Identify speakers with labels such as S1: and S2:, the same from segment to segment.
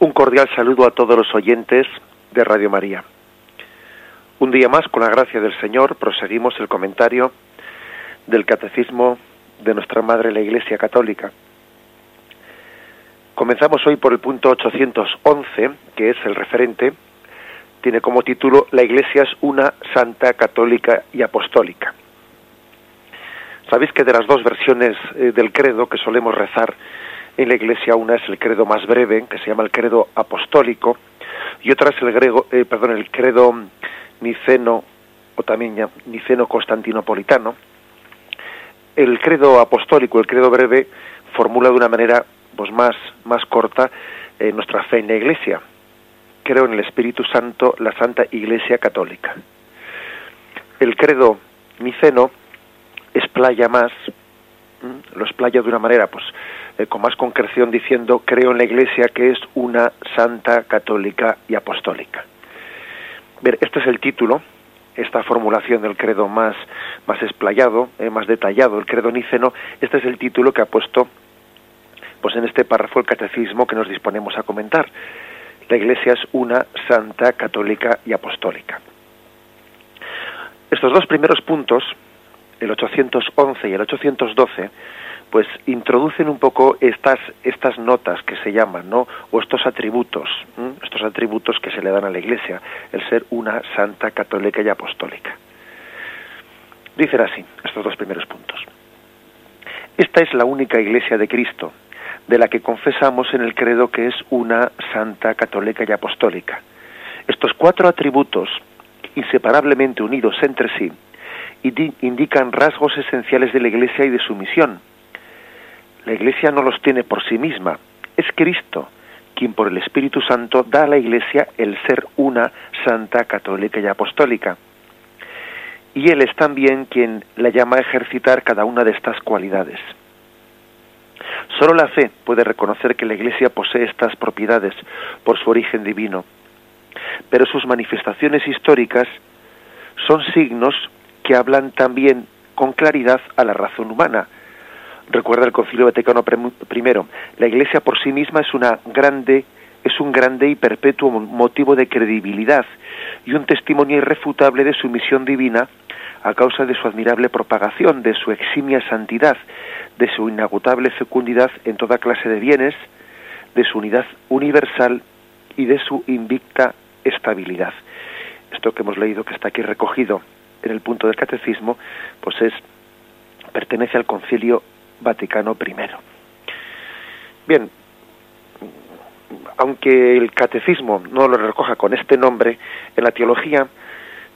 S1: Un cordial saludo a todos los oyentes de Radio María. Un día más, con la gracia del Señor, proseguimos el comentario del Catecismo de nuestra Madre la Iglesia Católica. Comenzamos hoy por el punto 811, que es el referente, tiene como título La Iglesia es una santa, católica y apostólica. Sabéis que de las dos versiones eh, del credo que solemos rezar en la Iglesia, una es el credo más breve, que se llama el credo apostólico, y otra es el grego, eh, perdón, el credo niceno o también niceno constantinopolitano. El credo apostólico, el credo breve, formula de una manera pues más más corta eh, nuestra fe en la Iglesia. Creo en el Espíritu Santo, la Santa Iglesia Católica. El credo niceno explaya más, lo explaya de una manera pues eh, con más concreción diciendo creo en la Iglesia que es una santa, católica y apostólica. Ver, este es el título, esta formulación del credo más, más explayado, eh, más detallado, el credo niceno, este es el título que ha puesto pues en este párrafo el catecismo que nos disponemos a comentar. La Iglesia es una santa, católica y apostólica. Estos dos primeros puntos, el 811 y el 812, pues introducen un poco estas estas notas que se llaman, ¿no? O estos atributos, estos atributos que se le dan a la Iglesia, el ser una santa, católica y apostólica. Dicen así estos dos primeros puntos. Esta es la única Iglesia de Cristo, de la que confesamos en el credo que es una santa, católica y apostólica. Estos cuatro atributos, inseparablemente unidos entre sí, indican rasgos esenciales de la Iglesia y de su misión la Iglesia no los tiene por sí misma, es Cristo quien por el Espíritu Santo da a la Iglesia el ser una santa, católica y apostólica. Y Él es también quien la llama a ejercitar cada una de estas cualidades. Solo la fe puede reconocer que la Iglesia posee estas propiedades por su origen divino, pero sus manifestaciones históricas son signos que hablan también con claridad a la razón humana, recuerda el Concilio Vaticano I, la Iglesia por sí misma es una grande es un grande y perpetuo motivo de credibilidad y un testimonio irrefutable de su misión divina a causa de su admirable propagación, de su eximia santidad, de su inagotable fecundidad en toda clase de bienes, de su unidad universal y de su invicta estabilidad. Esto que hemos leído, que está aquí recogido en el punto del catecismo, pues es pertenece al concilio Vaticano I. Bien, aunque el catecismo no lo recoja con este nombre, en la teología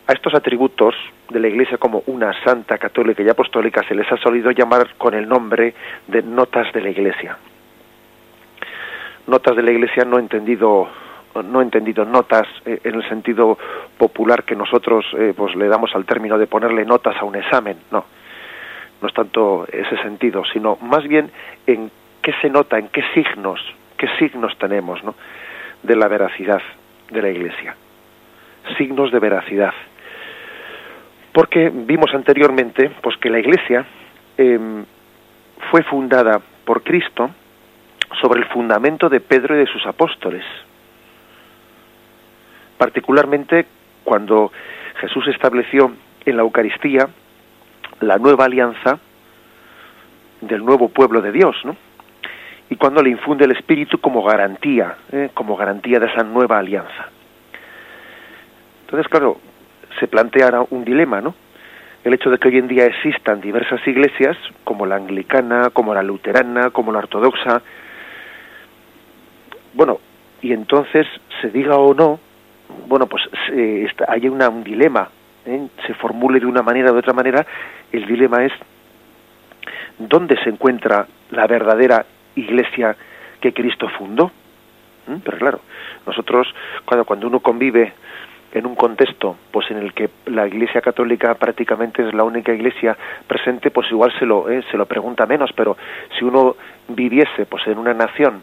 S1: a estos atributos de la Iglesia como una santa católica y apostólica se les ha solido llamar con el nombre de notas de la Iglesia. Notas de la Iglesia no entendido no entendido notas eh, en el sentido popular que nosotros eh, pues le damos al término de ponerle notas a un examen, no no es tanto ese sentido, sino más bien en qué se nota, en qué signos, qué signos tenemos ¿no? de la veracidad de la Iglesia. Signos de veracidad. Porque vimos anteriormente pues, que la Iglesia em, fue fundada por Cristo sobre el fundamento de Pedro y de sus apóstoles. Particularmente cuando Jesús estableció en la Eucaristía la nueva alianza del nuevo pueblo de Dios, ¿no? Y cuando le infunde el Espíritu como garantía, ¿eh? como garantía de esa nueva alianza. Entonces, claro, se plantea ahora un dilema, ¿no? El hecho de que hoy en día existan diversas iglesias, como la anglicana, como la luterana, como la ortodoxa, bueno, y entonces se diga o no, bueno, pues hay una, un dilema ¿eh? se formule de una manera o de otra manera, el dilema es dónde se encuentra la verdadera iglesia que Cristo fundó. ¿Mm? Pero claro, nosotros cuando, cuando uno convive en un contexto pues en el que la Iglesia Católica prácticamente es la única iglesia presente, pues igual se lo ¿eh? se lo pregunta menos, pero si uno viviese pues en una nación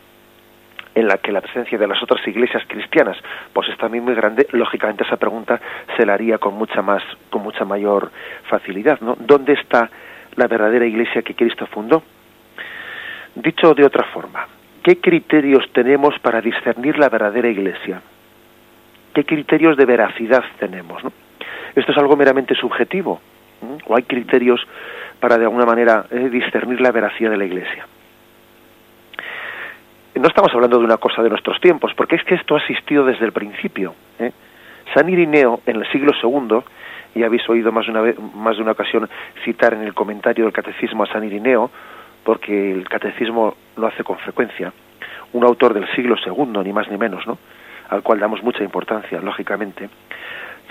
S1: en la que la presencia de las otras iglesias cristianas pues es también muy grande, lógicamente esa pregunta se la haría con mucha más, con mucha mayor facilidad, ¿no? ¿Dónde está la verdadera iglesia que Cristo fundó? Dicho de otra forma, ¿qué criterios tenemos para discernir la verdadera iglesia? ¿Qué criterios de veracidad tenemos? Esto es algo meramente subjetivo, o hay criterios para de alguna manera eh, discernir la veracidad de la iglesia. No estamos hablando de una cosa de nuestros tiempos, porque es que esto ha existido desde el principio. ¿eh? San Irineo, en el siglo II, y habéis oído más de, una vez, más de una ocasión citar en el comentario del Catecismo a San Irineo, porque el Catecismo lo hace con frecuencia, un autor del siglo II, ni más ni menos, ¿no? al cual damos mucha importancia, lógicamente.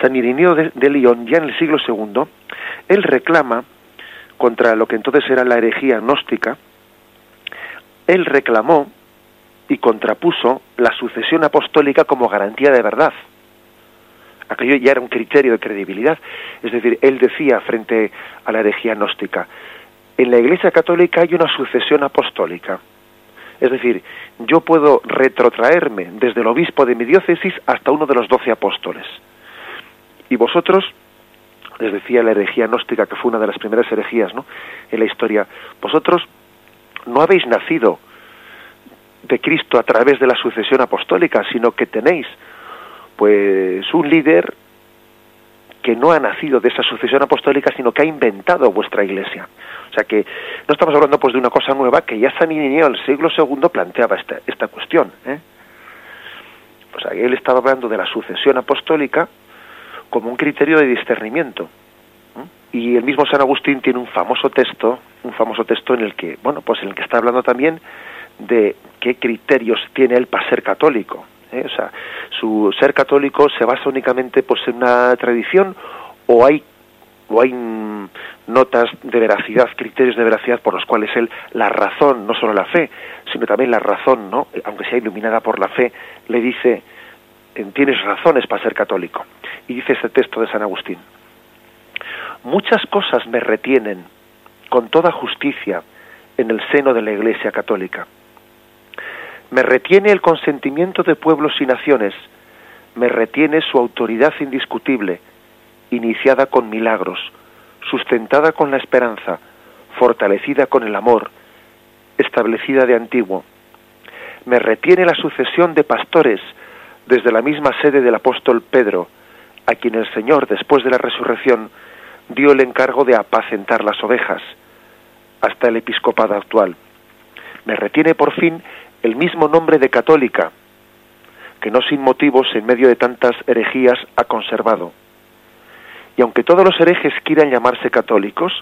S1: San Irineo de, de León, ya en el siglo II, él reclama contra lo que entonces era la herejía gnóstica, él reclamó y contrapuso la sucesión apostólica como garantía de verdad aquello ya era un criterio de credibilidad. Es decir, él decía frente a la herejía gnóstica, en la Iglesia Católica hay una sucesión apostólica. Es decir, yo puedo retrotraerme desde el obispo de mi diócesis hasta uno de los doce apóstoles. Y vosotros, les decía la herejía gnóstica, que fue una de las primeras herejías ¿no? en la historia, vosotros no habéis nacido de Cristo a través de la sucesión apostólica, sino que tenéis pues un líder que no ha nacido de esa sucesión apostólica, sino que ha inventado vuestra iglesia. O sea que no estamos hablando pues de una cosa nueva que ya San Irineo el siglo II planteaba esta, esta cuestión. ¿eh? O sea, él estaba hablando de la sucesión apostólica como un criterio de discernimiento. ¿eh? Y el mismo San Agustín tiene un famoso texto, un famoso texto en el que, bueno, pues en el que está hablando también de qué criterios tiene él para ser católico. ¿eh? O sea, su ser católico se basa únicamente pues, en una tradición o hay o hay notas de veracidad, criterios de veracidad por los cuales él la razón, no solo la fe, sino también la razón, ¿no? aunque sea iluminada por la fe, le dice tienes razones para ser católico. Y dice este texto de San Agustín. Muchas cosas me retienen con toda justicia en el seno de la Iglesia católica me retiene el consentimiento de pueblos y naciones, me retiene su autoridad indiscutible, iniciada con milagros, sustentada con la esperanza, fortalecida con el amor, establecida de antiguo. Me retiene la sucesión de pastores desde la misma sede del apóstol Pedro, a quien el Señor, después de la resurrección, dio el encargo de apacentar las ovejas, hasta el episcopado actual. Me retiene por fin el mismo nombre de católica, que no sin motivos en medio de tantas herejías ha conservado. Y aunque todos los herejes quieran llamarse católicos,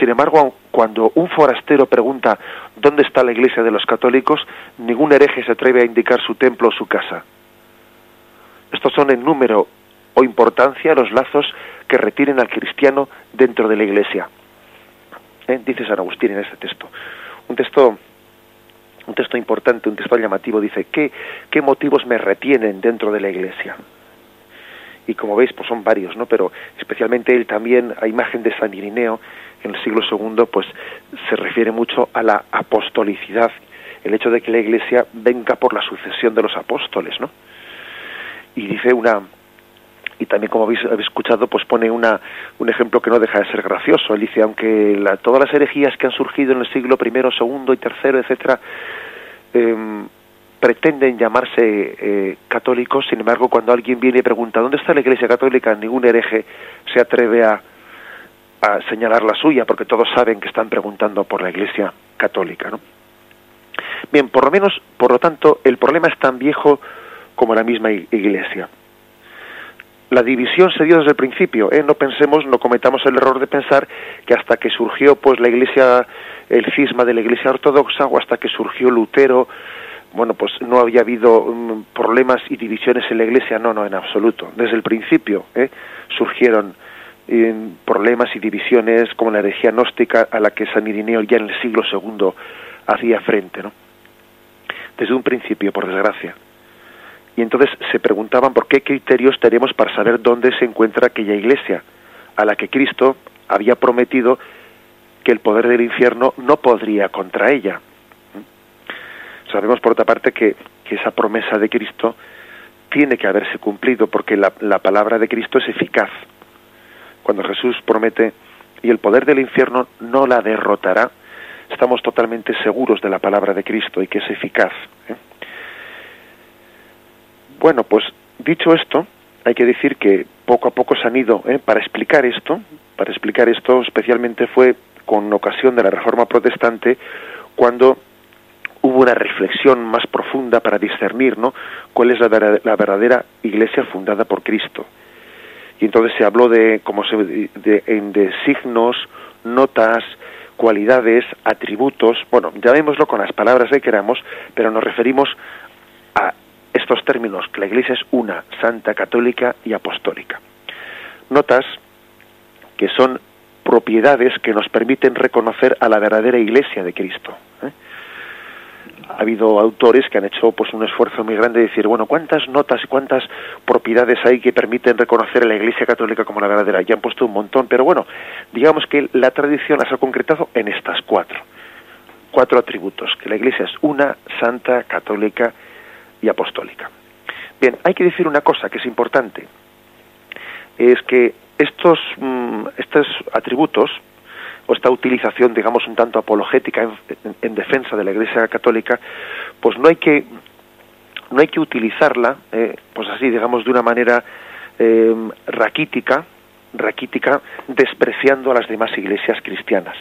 S1: sin embargo, cuando un forastero pregunta dónde está la iglesia de los católicos, ningún hereje se atreve a indicar su templo o su casa. Estos son en número o importancia los lazos que retienen al cristiano dentro de la iglesia. ¿Eh? Dice San Agustín en este texto. Un texto un texto importante, un texto llamativo, dice, ¿qué, ¿qué motivos me retienen dentro de la iglesia? Y como veis, pues son varios, ¿no? Pero especialmente él también, a imagen de San Irineo, en el siglo II, pues se refiere mucho a la apostolicidad, el hecho de que la iglesia venga por la sucesión de los apóstoles, ¿no? Y dice una, y también como habéis, escuchado pues pone una, un ejemplo que no deja de ser gracioso. Él dice aunque todas las herejías que han surgido en el siglo primero segundo y tercero etcétera em, pretenden llamarse eh, católicos sin embargo cuando alguien viene y pregunta dónde está la iglesia católica ningún hereje se atreve a, a señalar la suya porque todos saben que están preguntando por la iglesia católica ¿no? bien por lo menos por lo tanto el problema es tan viejo como la misma iglesia la división se dio desde el principio. ¿eh? No pensemos, no cometamos el error de pensar que hasta que surgió pues la Iglesia, el cisma de la Iglesia ortodoxa o hasta que surgió Lutero, bueno, pues no había habido mm, problemas y divisiones en la Iglesia. No, no, en absoluto. Desde el principio ¿eh? surgieron eh, problemas y divisiones como la herejía gnóstica a la que San Irineo ya en el siglo II hacía frente, ¿no? Desde un principio, por desgracia y entonces se preguntaban por qué criterios tenemos para saber dónde se encuentra aquella iglesia a la que Cristo había prometido que el poder del infierno no podría contra ella. Sabemos por otra parte que, esa promesa de Cristo tiene que haberse cumplido porque la, la palabra de Cristo es eficaz. Cuando Jesús promete y el poder del infierno no la derrotará, estamos totalmente seguros de la palabra de Cristo y que es eficaz. ¿eh? Bueno, pues dicho esto, hay que decir que poco a poco se han ido, ¿eh? para explicar esto, para explicar esto especialmente fue con ocasión de la Reforma Protestante cuando hubo una reflexión más profunda para discernir ¿no? cuál es la, verdadera iglesia fundada por Cristo. Y entonces se habló de, como se, de, de signos, notas, cualidades, atributos, bueno, llamémoslo con las palabras que queramos, pero nos referimos estos términos, que la Iglesia es una, santa, católica y apostólica. Notas que son propiedades que nos permiten reconocer a la verdadera Iglesia de Cristo. ¿eh? Ha habido autores que han hecho pues un esfuerzo muy grande de decir, bueno, ¿cuántas notas y cuántas propiedades hay que permiten reconocer a la Iglesia Católica como la verdadera? Ya han puesto un montón, pero bueno, digamos que la tradición las ha concretado en estas cuatro. Cuatro atributos, que la Iglesia es una, santa, católica y apostólica. Bien, hay que decir una cosa que es importante, es que estos, mm, estos atributos, o esta utilización, digamos, un tanto apologética en, defensa de la Iglesia Católica, pues no hay que no hay que utilizarla, eh, pues así, digamos, de una manera eh, raquítica, raquítica, despreciando a las demás iglesias cristianas.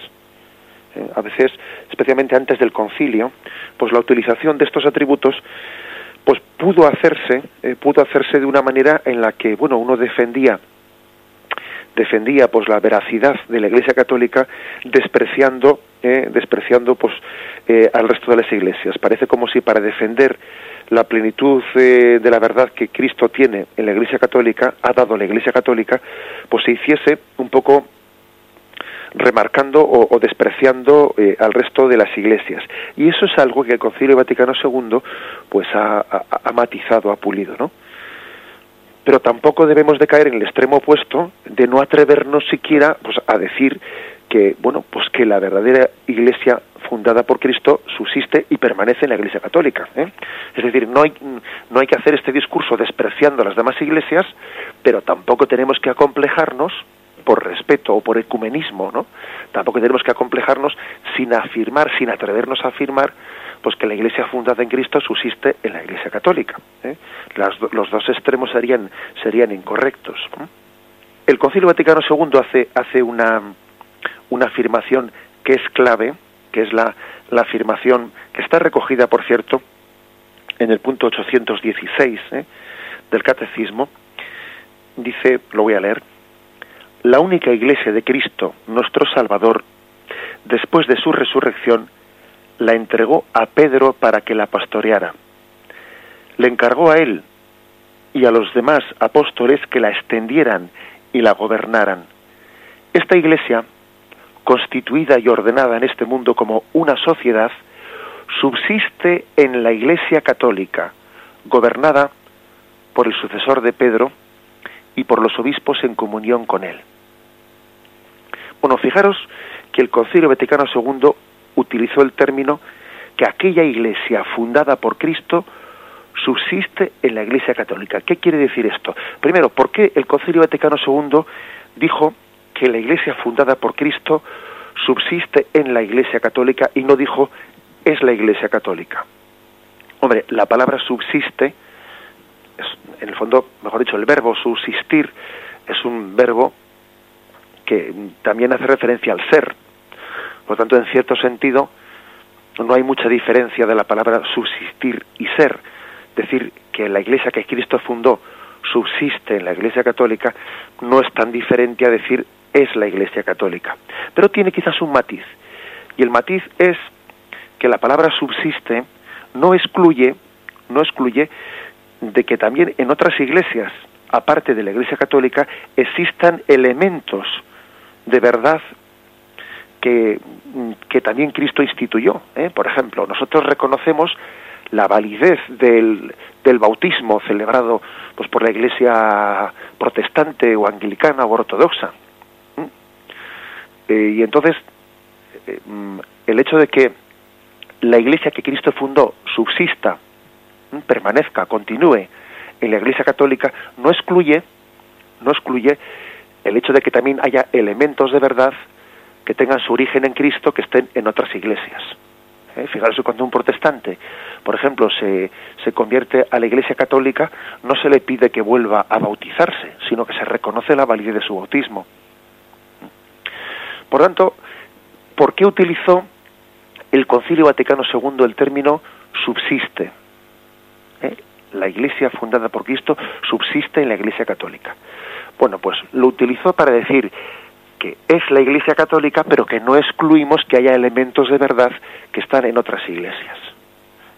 S1: Eh, a veces, especialmente antes del concilio, pues la utilización de estos atributos pues pudo hacerse, eh, pudo hacerse de una manera en la que, bueno, uno defendía defendía pues la veracidad de la Iglesia Católica despreciando eh, despreciando pues eh, al resto de las iglesias. Parece como si para defender la plenitud de la verdad que Cristo tiene en la Iglesia Católica ha dado la Iglesia Católica pues se hiciese un poco remarcando o, despreciando eh, al resto de las iglesias. Y eso es algo que el Concilio Vaticano II pues ha, matizado, ha pulido, ¿no? Pero tampoco debemos de caer en el extremo opuesto de no atrevernos siquiera pues, a decir que bueno pues que la verdadera iglesia fundada por Cristo subsiste y permanece en la Iglesia Católica. ¿eh? Es decir, no hay, no hay que hacer este discurso despreciando a las demás iglesias, pero tampoco tenemos que acomplejarnos por respeto o por ecumenismo, ¿no? Tampoco tenemos que acomplejarnos sin afirmar, sin atrevernos a afirmar, pues que la Iglesia fundada en Cristo subsiste en la Iglesia Católica. ¿eh? los dos extremos serían serían incorrectos. El Concilio Vaticano II hace hace una una afirmación que es clave, que es la, la afirmación que está recogida, por cierto, en el punto 816 ¿eh? del Catecismo. Dice, lo voy a leer, la única iglesia de Cristo, nuestro Salvador, después de su resurrección, la entregó a Pedro para que la pastoreara. Le encargó a él y a los demás apóstoles que la extendieran y la gobernaran. Esta iglesia, constituida y ordenada en este mundo como una sociedad, subsiste en la iglesia católica, gobernada por el sucesor de Pedro y por los obispos en comunión con él. Bueno, fijaros que el Concilio Vaticano II utilizó el término que aquella iglesia fundada por Cristo subsiste en la Iglesia Católica. ¿Qué quiere decir esto? Primero, ¿por qué el Concilio Vaticano II dijo que la iglesia fundada por Cristo subsiste en la Iglesia Católica y no dijo es la Iglesia Católica? Hombre, la palabra subsiste, es, en el fondo, mejor dicho, el verbo subsistir es un verbo que también hace referencia al ser. Por tanto, en cierto sentido, no hay mucha diferencia de la palabra subsistir y ser. Decir que la iglesia que Cristo fundó subsiste en la iglesia católica no es tan diferente a decir es la iglesia católica. Pero tiene quizás un matiz. Y el matiz es que la palabra subsiste no excluye, no excluye de que también en otras iglesias, aparte de la iglesia católica, existan elementos de verdad que, que también Cristo instituyó. ¿eh? Por ejemplo, nosotros reconocemos la validez del, del bautismo celebrado pues, por la Iglesia protestante o anglicana o ortodoxa. Eh, y entonces, eh, mm, el hecho de que la Iglesia que Cristo fundó subsista, permanezca, continúe en la Iglesia católica, no excluye, no excluye el hecho de que también haya elementos de verdad que tengan su origen en Cristo que estén en otras iglesias. ¿Eh? Fijaros cuando un protestante, por ejemplo, se, se convierte a la Iglesia Católica, no se le pide que vuelva a bautizarse, sino que se reconoce la validez de su bautismo. Por tanto, ¿por qué utilizó el Concilio Vaticano II el término subsiste? ¿Eh? La Iglesia fundada por Cristo subsiste en la Iglesia Católica. Bueno, pues lo utilizó para decir que es la Iglesia Católica, pero que no excluimos que haya elementos de verdad que están en otras iglesias.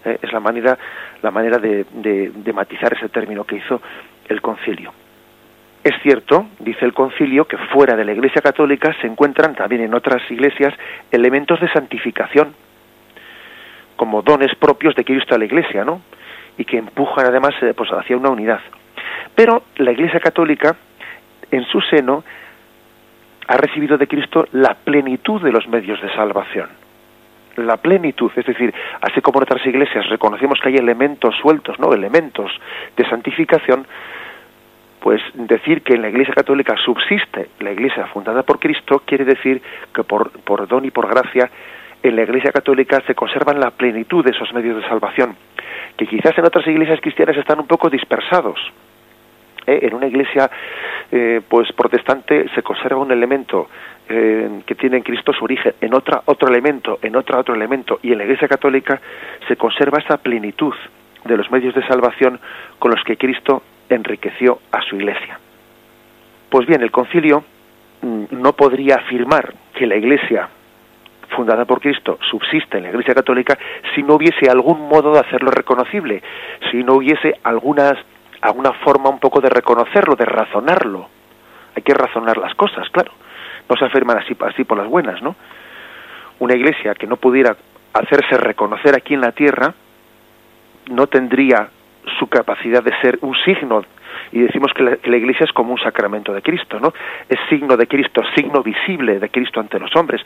S1: ¿Eh? Es la manera, la manera de, matizar ese término que hizo el concilio. Es cierto, dice el concilio, que fuera de la Iglesia Católica se encuentran también en otras iglesias elementos de santificación, como dones propios de Cristo a la Iglesia, ¿no? Y que empujan además eh, pues, hacia una unidad. Pero la Iglesia Católica, en su seno, ha recibido de Cristo la plenitud de los medios de salvación. La plenitud, es decir, así como en otras iglesias reconocemos que hay elementos sueltos, ¿no? Elementos de santificación, pues decir que en la Iglesia Católica subsiste la Iglesia fundada por Cristo quiere decir que por, por don y por gracia en la Iglesia Católica se conservan la plenitud de esos medios de salvación, que quizás en otras iglesias cristianas están un poco dispersados. ¿Eh? En una iglesia eh, pues protestante se conserva un elemento eh, que tiene en Cristo su origen, en otra otro elemento, en otra otro elemento, y en la Iglesia Católica se conserva esa plenitud de los medios de salvación con los que Cristo enriqueció a su Iglesia. Pues bien, el concilio mm, no podría afirmar que la Iglesia fundada por Cristo subsiste en la Iglesia Católica si no hubiese algún modo de hacerlo reconocible, si no hubiese algunas alguna forma un poco de reconocerlo, de razonarlo. Hay que razonar las cosas, claro. No se afirman así, así por las buenas, ¿no? Una iglesia que no pudiera hacerse reconocer aquí en la tierra no tendría su capacidad de ser un signo y decimos que la, iglesia es como un sacramento de Cristo, ¿no? Es signo de Cristo, signo visible de Cristo ante los hombres.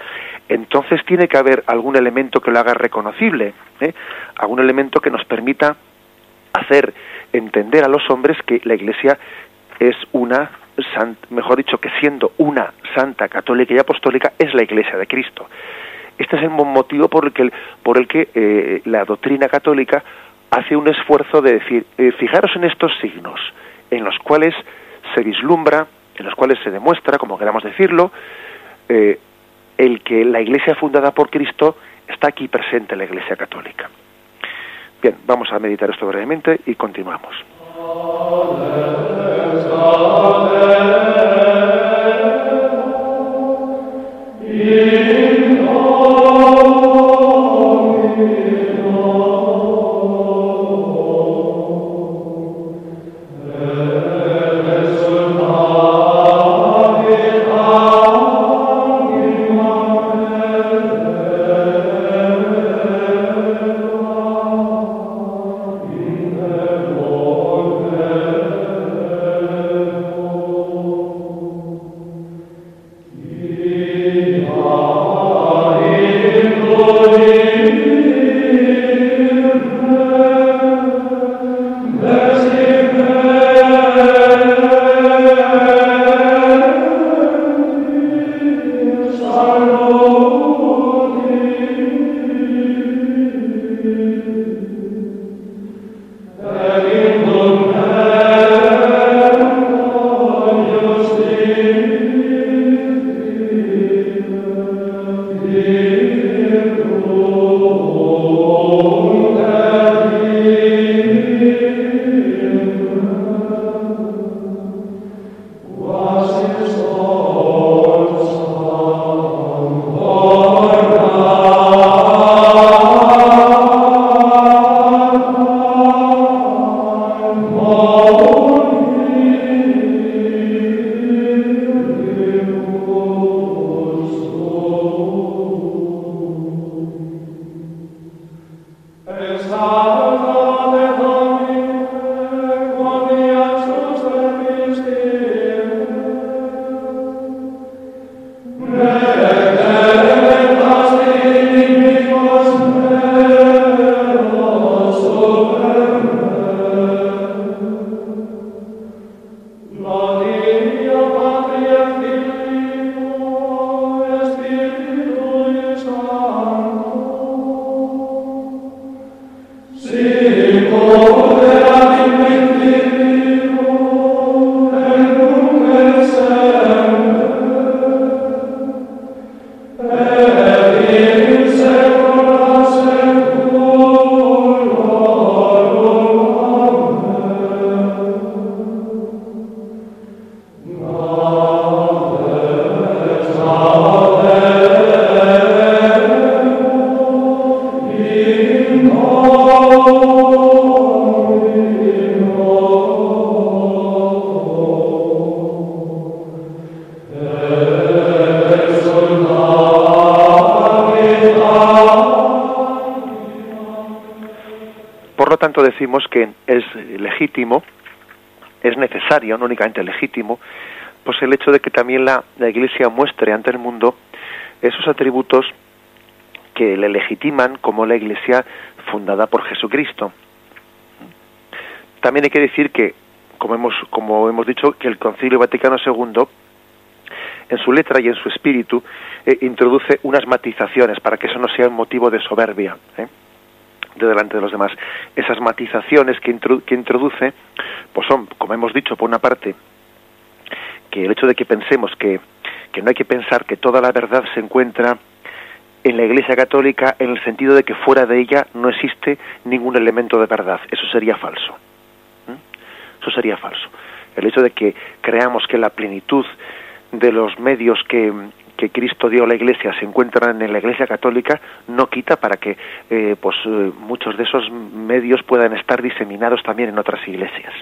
S1: Entonces tiene que haber algún elemento que lo haga reconocible, ¿eh? algún elemento que nos permita hacer entender a los hombres que la iglesia es una mejor dicho que siendo una santa católica y apostólica es la iglesia de Cristo. Este es el motivo por el que, por el que eh, la doctrina católica hace un esfuerzo de decir, eh, fijaros en estos signos, en los cuales se vislumbra, en los cuales se demuestra, como queramos decirlo, eh, el que la Iglesia fundada por Cristo está aquí presente en la Iglesia Católica. Bien, vamos a meditar esto brevemente y continuamos. Tanto decimos que es legítimo, es necesario, no únicamente legítimo, pues el hecho de que también la, Iglesia muestre ante el mundo esos atributos que le legitiman como la Iglesia fundada por Jesucristo. También hay que decir que, como hemos, como hemos dicho, que el Concilio Vaticano II, en su letra y en su espíritu, eh, introduce unas matizaciones para que eso no sea un motivo de soberbia ¿eh? De delante de los demás. Esas matizaciones que, que introduce, pues son, como hemos dicho, por una parte, que el hecho de que pensemos que, que no hay que pensar que toda la verdad se encuentra en la Iglesia Católica en el sentido de que fuera de ella no existe ningún elemento de verdad. Eso sería falso. ¿Mm? Eso sería falso. El hecho de que creamos que la plenitud de los medios que, que Cristo dio a la Iglesia se encuentran en la Iglesia Católica no quita para que eh, pues eh, muchos de esos medios puedan estar diseminados también en otras iglesias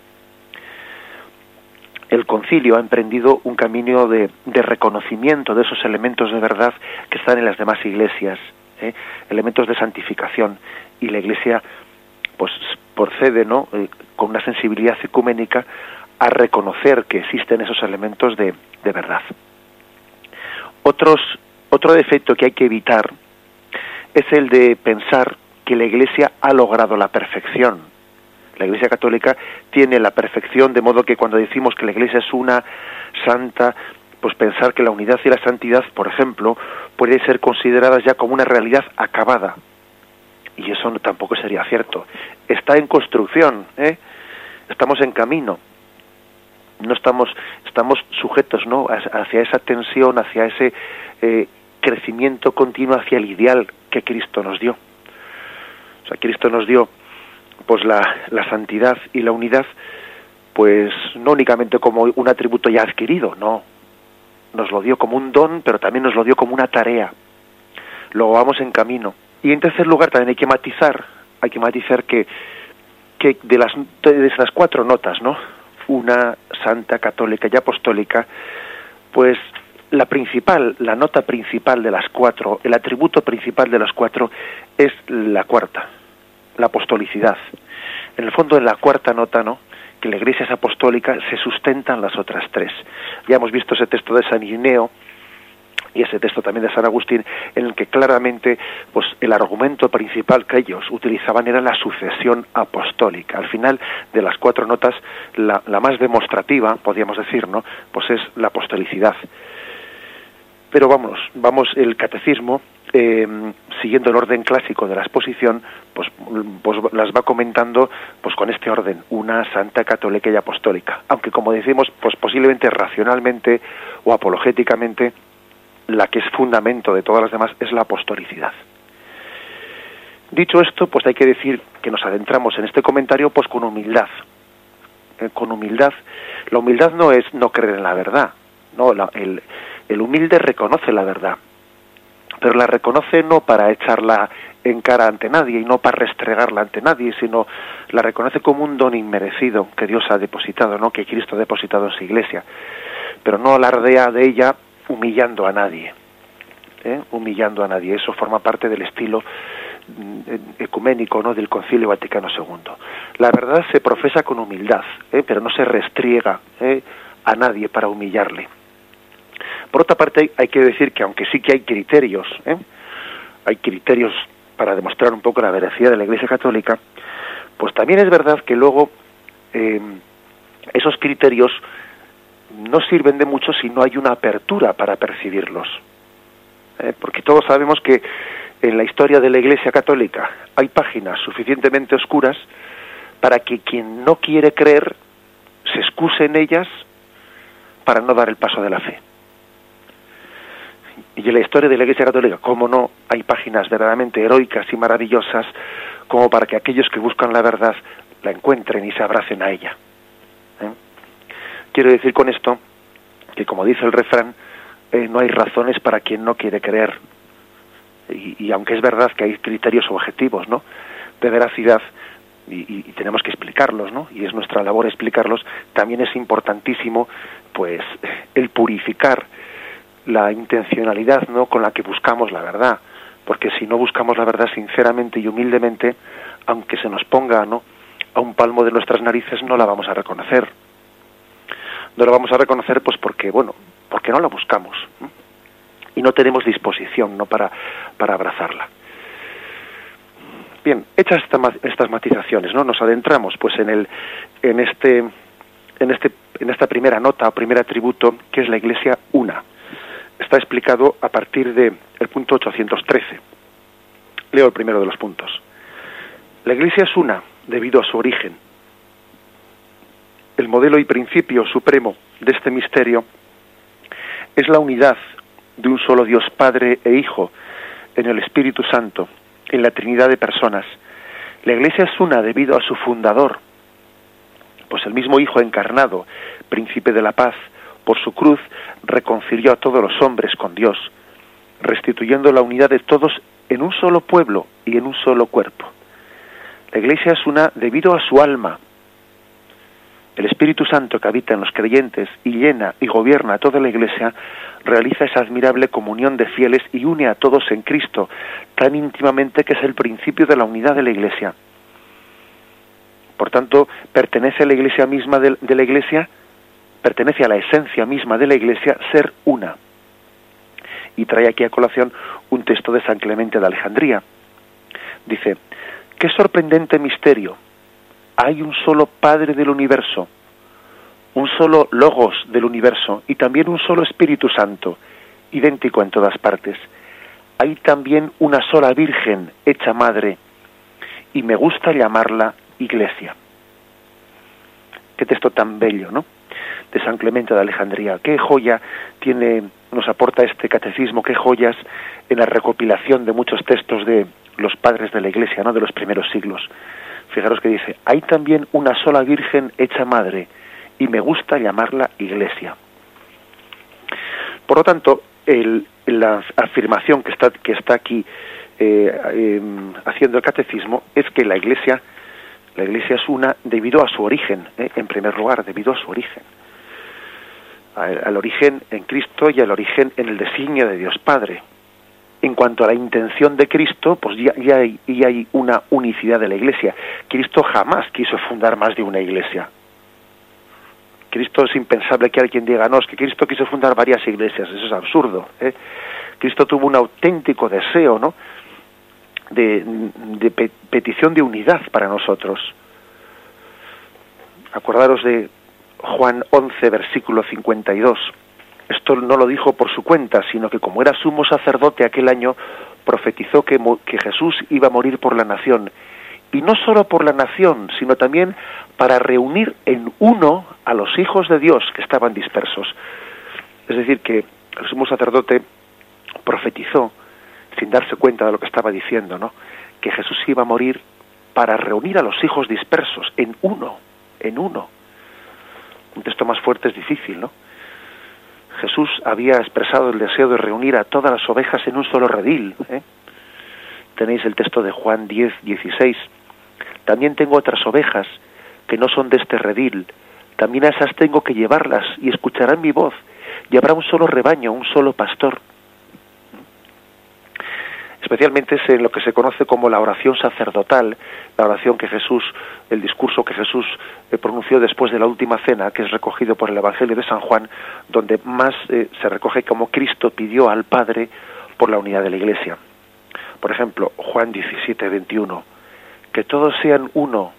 S1: el concilio ha emprendido un camino de, reconocimiento de esos elementos de verdad que están en las demás iglesias, ¿eh? elementos de santificación, y la iglesia pues procede ¿no? Con una sensibilidad ecuménica a reconocer que existen esos elementos de verdad. Otros, otro defecto que hay que evitar es el de pensar que la iglesia ha logrado la perfección la Iglesia Católica tiene la perfección, de modo que cuando decimos que la Iglesia es una santa, pues pensar que la unidad y la santidad, por ejemplo, puede ser consideradas ya como una realidad acabada. Y eso tampoco sería cierto. Está en construcción, ¿eh? estamos en camino. No estamos, estamos sujetos ¿no? hacia esa tensión, hacia ese eh, crecimiento continuo hacia el ideal que Cristo nos dio. O sea, Cristo nos dio pues la, la santidad y la unidad, pues no únicamente como un atributo ya adquirido, no. Nos lo dio como un don, pero también nos lo dio como una tarea. Lo vamos en camino. Y en tercer lugar también hay que matizar, hay que matizar que, que de las de esas cuatro notas, ¿no? Una santa, católica y apostólica, pues la principal, la nota principal de las cuatro, el atributo principal de las cuatro es la cuarta, la apostolicidad. En el fondo, en la cuarta nota, ¿no? que la Iglesia es apostólica, se sustentan las otras tres. Ya hemos visto ese texto de San Irineo y ese texto también de San Agustín, en el que claramente pues, el argumento principal que ellos utilizaban era la sucesión apostólica. Al final de las cuatro notas, la, la más demostrativa, podríamos decir, ¿no? pues es la apostolicidad. Pero vamos, vamos, el catecismo eh, siguiendo el orden clásico de la exposición, pues, pues, las va comentando pues con este orden, una santa católica y apostólica. Aunque como decimos, pues posiblemente racionalmente o apologéticamente, la que es fundamento de todas las demás es la apostolicidad. Dicho esto, pues hay que decir que nos adentramos en este comentario pues con humildad. Eh, con humildad. La humildad no es no creer en la verdad. No, el, el humilde reconoce la verdad pero la reconoce no para echarla en cara ante nadie y no para restregarla ante nadie, sino la reconoce como un don inmerecido que Dios ha depositado, ¿no? que Cristo ha depositado en su iglesia, pero no alardea de ella humillando a nadie, ¿eh? humillando a nadie. Eso forma parte del estilo mm, ecuménico ¿no? del Concilio Vaticano II. La verdad se profesa con humildad, ¿eh? pero no se restriega ¿eh? a nadie para humillarle. Por otra parte, hay que decir que aunque sí que hay criterios, ¿eh? hay criterios para demostrar un poco la veracidad de la Iglesia Católica, pues también es verdad que luego eh, esos criterios no sirven de mucho si no hay una apertura para percibirlos. ¿eh? Porque todos sabemos que en la historia de la Iglesia Católica hay páginas suficientemente oscuras para que quien no quiere creer se excuse en ellas para no dar el paso de la fe. Y en la historia de la Iglesia Católica, cómo no, hay páginas verdaderamente heroicas y maravillosas como para que aquellos que buscan la verdad la encuentren y se abracen a ella. Quiero decir con esto que, como dice el refrán, eh, no hay razones para quien no quiere creer. Y, aunque es verdad que hay criterios objetivos, ¿no? De veracidad, y, y, tenemos que explicarlos, ¿no? Y es nuestra labor explicarlos. También es importantísimo, pues, el purificar la intencionalidad ¿no? con la que buscamos la verdad porque si no buscamos la verdad sinceramente y humildemente aunque se nos ponga no a un palmo de nuestras narices no la vamos a reconocer. No la vamos a reconocer pues porque, bueno, porque no la buscamos y no tenemos disposición ¿no? para, para abrazarla. Bien, hechas estas matizaciones, ¿no? Nos adentramos pues en el en este en este en esta primera nota o primer atributo que es la Iglesia una. Está explicado a partir del el punto 813. Leo el primero de los puntos. La Iglesia es una debido a su origen. El modelo y principio supremo de este misterio es la unidad de un solo Dios Padre e Hijo en el Espíritu Santo, en la Trinidad de personas. La Iglesia es una debido a su fundador, pues el mismo Hijo encarnado, príncipe de la paz, por su cruz reconcilió a todos los hombres con Dios, restituyendo la unidad de todos en un solo pueblo y en un solo cuerpo. La Iglesia es una debido a su alma. El Espíritu Santo que habita en los creyentes y llena y gobierna a toda la Iglesia realiza esa admirable comunión de fieles y une a todos en Cristo tan íntimamente que es el principio de la unidad de la Iglesia. Por tanto, pertenece a la Iglesia misma de, la Iglesia, pertenece a la esencia misma de la Iglesia ser una. Y trae aquí a colación un texto de San Clemente de Alejandría. Dice, qué sorprendente misterio. Hay un solo Padre del universo, un solo logos del universo y también un solo Espíritu Santo, idéntico en todas partes. Hay también una sola Virgen hecha madre y me gusta llamarla Iglesia. Qué texto tan bello, ¿no? De San Clemente de Alejandría. Qué joya tiene, nos aporta este catecismo, qué joyas en la recopilación de muchos textos de los padres de la Iglesia, ¿no? De los primeros siglos. Fijaros que dice, hay también una sola Virgen hecha madre y me gusta llamarla iglesia. Por lo tanto, la afirmación que está, que está aquí eh, em, haciendo el catecismo es que la iglesia, la iglesia es una debido a su origen, eh, en primer lugar, debido a su origen. Al, origen en Cristo y al origen en el designio de Dios Padre. En cuanto a la intención de Cristo, pues ya, ya, hay, ya hay una unicidad de la iglesia. Cristo jamás quiso fundar más de una iglesia Cristo es impensable que alguien diga, no, es que Cristo quiso fundar varias iglesias, eso es absurdo. ¿eh? Cristo tuvo un auténtico deseo, ¿no? De, petición de unidad para nosotros. Acordaros de Juan 11, versículo 52. Esto no lo dijo por su cuenta, sino que como era sumo sacerdote aquel año, profetizó que, que Jesús iba a morir por la nación y no solo por la nación, sino también para reunir en uno a los hijos de Dios que estaban dispersos. Es decir, que el sumo sacerdote profetizó, sin darse cuenta de lo que estaba diciendo, ¿no? que Jesús iba a morir para reunir a los hijos dispersos en uno, en uno. Un texto más fuerte es difícil, ¿no? Jesús había expresado el deseo de reunir a todas las ovejas en un solo redil. ¿eh? Tenéis el texto de Juan 10, 16. También tengo otras ovejas que no son de este redil. También a esas tengo que llevarlas y escucharán mi voz. Y habrá un solo rebaño, un solo pastor. Especialmente es en lo que se conoce como la oración sacerdotal, la oración que Jesús, el discurso que Jesús eh, pronunció después de la última cena, que es recogido por el Evangelio de San Juan, donde más eh, se recoge como Cristo pidió al Padre por la unidad de la Iglesia. Por ejemplo, Juan 17, 21 que todos sean uno,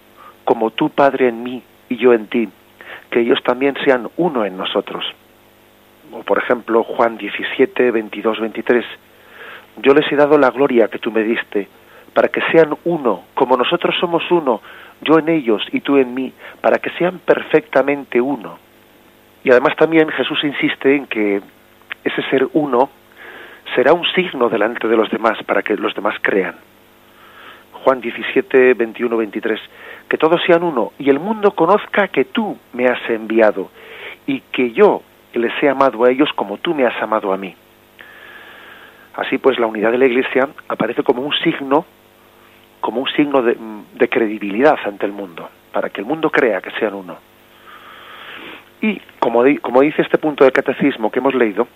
S1: como tú, Padre, en mí y yo en ti, que ellos también sean uno en nosotros. O por ejemplo, Juan 17, 22, 23, yo les he dado la gloria que tú me diste, para que sean uno, como nosotros somos uno, yo en ellos y tú en mí, para que sean perfectamente uno. Y además también Jesús insiste en que ese ser uno será un signo delante de los demás para que los demás crean. Juan 17, 21, 23, que todos sean uno y el mundo conozca que tú me has enviado y que yo les he amado a ellos como tú me has amado a mí. Así pues, la unidad de la Iglesia aparece como un signo, como un signo de, credibilidad ante el mundo, para que el mundo crea que sean uno. Y, como, como dice este punto del catecismo que hemos leído,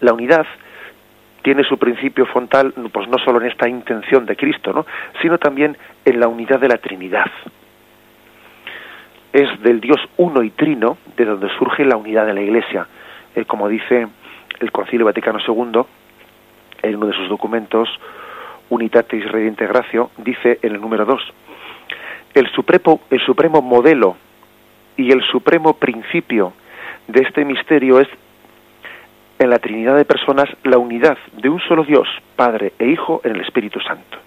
S1: la unidad tiene su principio frontal pues no solo en esta intención de Cristo, ¿no? sino también en la unidad de la Trinidad. es del Dios uno y trino, de donde surge la unidad de la Iglesia. Eh, como dice el Concilio Vaticano II, en uno de sus documentos, Unitatis Redintegratio, dice en el número 2, el supremo, el supremo modelo y el supremo principio de este misterio es en la Trinidad de personas la unidad de un solo Dios, Padre e Hijo, en el Espíritu Santo.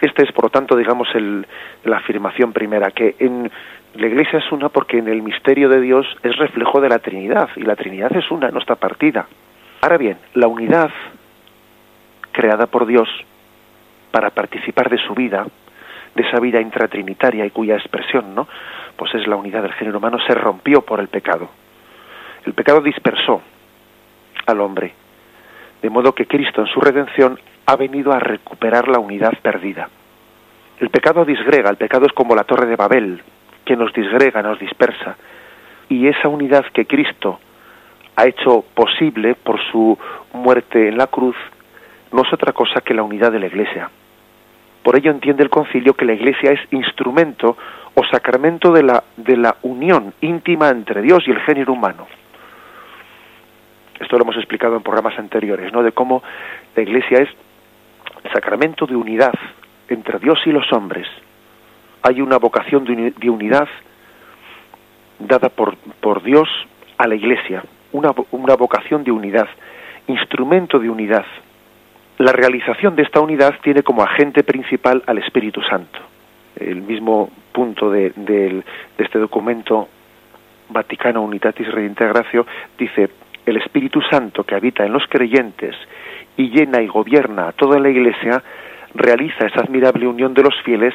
S1: Esta es, por lo tanto, digamos, el, la afirmación primera, que en la Iglesia es una porque en el misterio de Dios es reflejo de la Trinidad, y la Trinidad es una, no está partida. Ahora bien, la unidad creada por Dios para participar de su vida, de esa vida intratrinitaria y cuya expresión, ¿no? Pues es la unidad del género humano, se rompió por el pecado. El pecado dispersó al hombre, de modo que Cristo en su redención ha venido a recuperar la unidad perdida. El pecado disgrega, el pecado es como la torre de Babel, que nos disgrega, nos dispersa. Y esa unidad que Cristo ha hecho posible por su muerte en la cruz no es otra cosa que la unidad de la Iglesia. Por ello entiende el concilio que la Iglesia es instrumento o sacramento de la, de la unión íntima entre Dios y el género humano. Esto lo hemos explicado en programas anteriores, ¿no? De cómo la Iglesia es sacramento de unidad entre Dios y los hombres. Hay una vocación de unidad dada por, por Dios a la Iglesia, una, una vocación de unidad, instrumento de unidad. La realización de esta unidad tiene como agente principal al Espíritu Santo. El mismo punto de, este documento Vaticano Unitatis Reintegratio dice el Espíritu Santo que habita en los creyentes y llena y gobierna a toda la Iglesia, realiza esa admirable unión de los fieles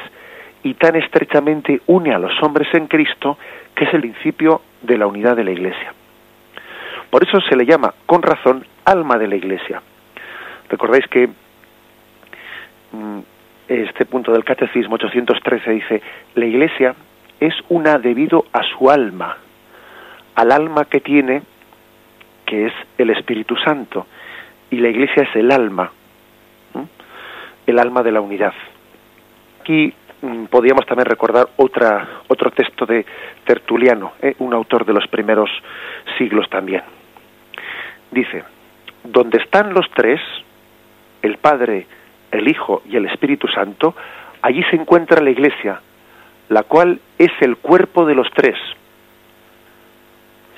S1: y tan estrechamente une a los hombres en Cristo, que es el principio de la unidad de la Iglesia. Por eso se le llama, con razón, alma de la Iglesia. Recordáis que mm, este punto del Catecismo 813 dice, la Iglesia es una debido a su alma, al alma que tiene que es el Espíritu Santo, y la Iglesia es el alma, el alma de la unidad. Aquí mm, podríamos también recordar otra, otro texto de Tertuliano, ¿eh? un autor de los primeros siglos también. Dice, donde están los tres, el Padre, el Hijo y el Espíritu Santo, allí se encuentra la Iglesia, la cual es el cuerpo de los tres.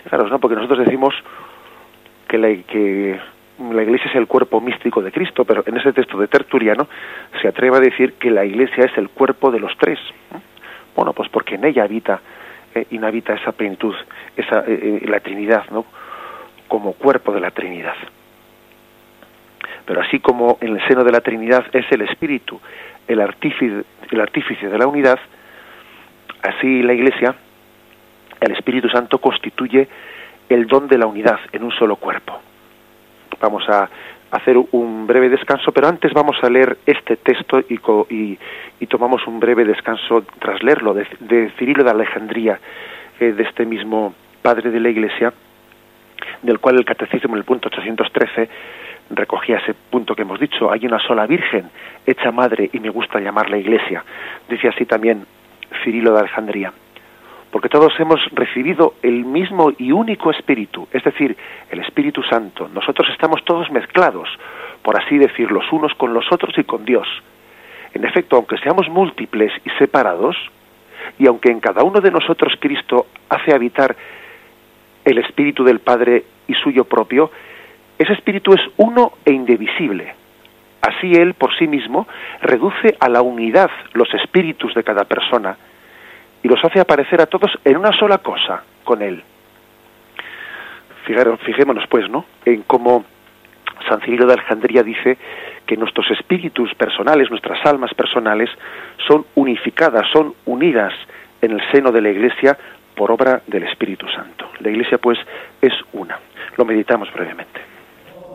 S1: Fijaros, ¿no? Porque nosotros decimos que la, Iglesia es el cuerpo místico de Cristo, pero en ese texto de Tertuliano se atreve a decir que la Iglesia es el cuerpo de los tres. Bueno, pues porque en ella habita, eh, inhabita esa plenitud, esa, eh, eh, la Trinidad, ¿no? Como cuerpo de la Trinidad. Pero así como en el seno de la Trinidad es el Espíritu el artífice, el artífice de la unidad, así la Iglesia, el Espíritu Santo constituye el don de la unidad en un solo cuerpo. Vamos a hacer un breve descanso, pero antes vamos a leer este texto y, y, tomamos un breve descanso tras leerlo, de, Cirilo de Alejandría, eh, de este mismo padre de la Iglesia, del cual el Catecismo en el punto 813 recogía ese punto que hemos dicho, hay una sola Virgen, hecha madre, y me gusta llamarla Iglesia. Dice así también Cirilo de Alejandría porque todos hemos recibido el mismo y único Espíritu, es decir, el Espíritu Santo. Nosotros estamos todos mezclados, por así decir, los unos con los otros y con Dios. En efecto, aunque seamos múltiples y separados, y aunque en cada uno de nosotros Cristo hace habitar el Espíritu del Padre y suyo propio, ese Espíritu es uno e indivisible. Así Él, por sí mismo, reduce a la unidad los espíritus de cada persona, y los hace aparecer a todos en una sola cosa con él. fijémonos pues, ¿no? En cómo San Cirilo de Alejandría dice que nuestros espíritus personales, nuestras almas personales, son unificadas, son unidas en el seno de la Iglesia por obra del Espíritu Santo. La Iglesia, pues, es una. Lo meditamos brevemente.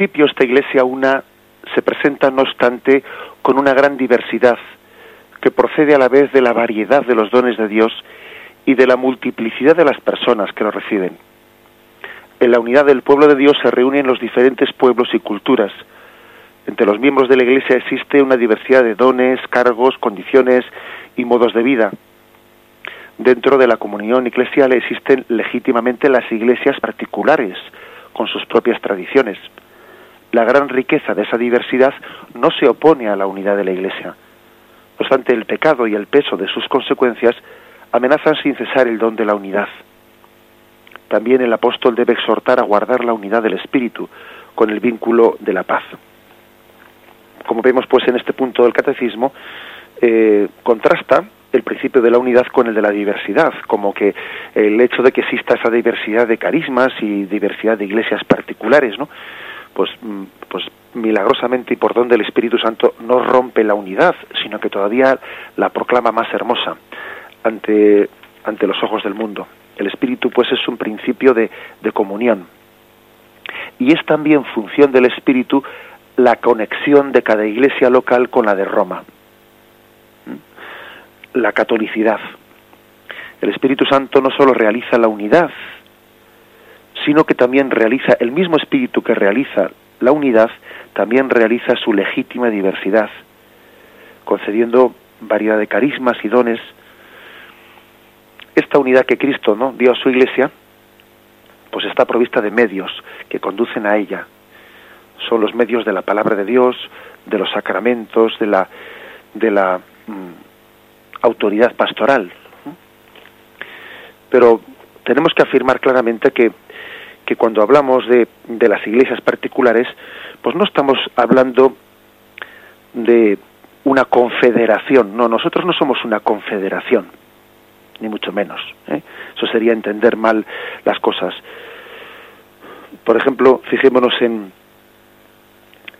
S1: principio esta iglesia una se presenta, no obstante, con una gran diversidad que procede a la vez de la variedad de los dones de Dios y de la multiplicidad de las personas que lo reciben. En la unidad del pueblo de Dios se reúnen los diferentes pueblos y culturas. Entre los miembros de la Iglesia existe una diversidad de dones, cargos, condiciones y modos de vida. Dentro de la comunión eclesial existen legítimamente las iglesias particulares, con sus propias tradiciones. La gran riqueza de esa diversidad no se opone a la unidad de la Iglesia. No obstante, el pecado y el peso de sus consecuencias amenazan sin cesar el don de la unidad. También el apóstol debe exhortar a guardar la unidad del Espíritu con el vínculo de la paz. Como vemos pues en este punto del catecismo, eh, contrasta el principio de la unidad con el de la diversidad, como que el hecho de que exista esa diversidad de carismas y diversidad de iglesias particulares, ¿no? Pues, mm, pues milagrosamente y por donde el Espíritu Santo no rompe la unidad, sino que todavía la proclama más hermosa ante, ante los ojos del mundo. El Espíritu, pues, es un principio de, de comunión. Y es también función del Espíritu la conexión de cada iglesia local con la de Roma. La catolicidad. El Espíritu Santo no solo realiza la unidad, sino que también realiza, el mismo Espíritu que realiza la unidad, también realiza su legítima diversidad, concediendo variedad de carismas y dones esta unidad que Cristo ¿no? dio a su iglesia, pues está provista de medios que conducen a ella. Son los medios de la palabra de Dios, de los sacramentos, de la, de la mm, autoridad pastoral. Pero tenemos que afirmar claramente que, que cuando hablamos de, de las iglesias particulares, pues no estamos hablando de una confederación, no, nosotros no somos una confederación ni mucho menos. ¿eh? Eso sería entender mal las cosas. Por ejemplo, fijémonos en,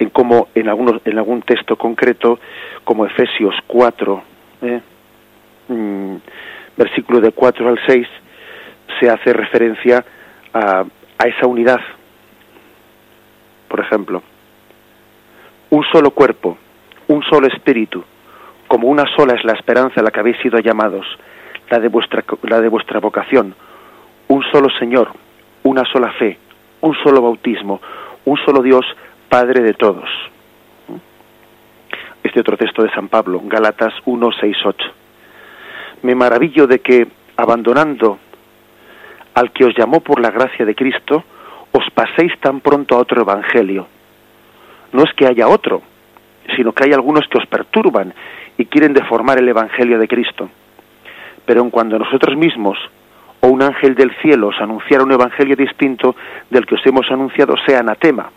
S1: en cómo en, algunos, en algún texto concreto, como Efesios 4, ¿eh? mm, versículo de 4 al 6, se hace referencia a, a esa unidad. Por ejemplo, un solo cuerpo, un solo espíritu, como una sola es la esperanza a la que habéis sido llamados, la de vuestra, la de vuestra vocación, un solo Señor, una sola fe, un solo bautismo, un solo Dios, Padre de todos. Este otro texto de San Pablo, Gálatas 1, 6, 8. Me maravillo de que, abandonando al que os llamó por la gracia de Cristo, os paséis tan pronto a otro evangelio. No es que haya otro, sino que hay algunos que os perturban y quieren deformar el evangelio de Cristo pero en cuando nosotros mismos o un ángel del cielo os anunciara un evangelio distinto del que os hemos anunciado, sea anatema.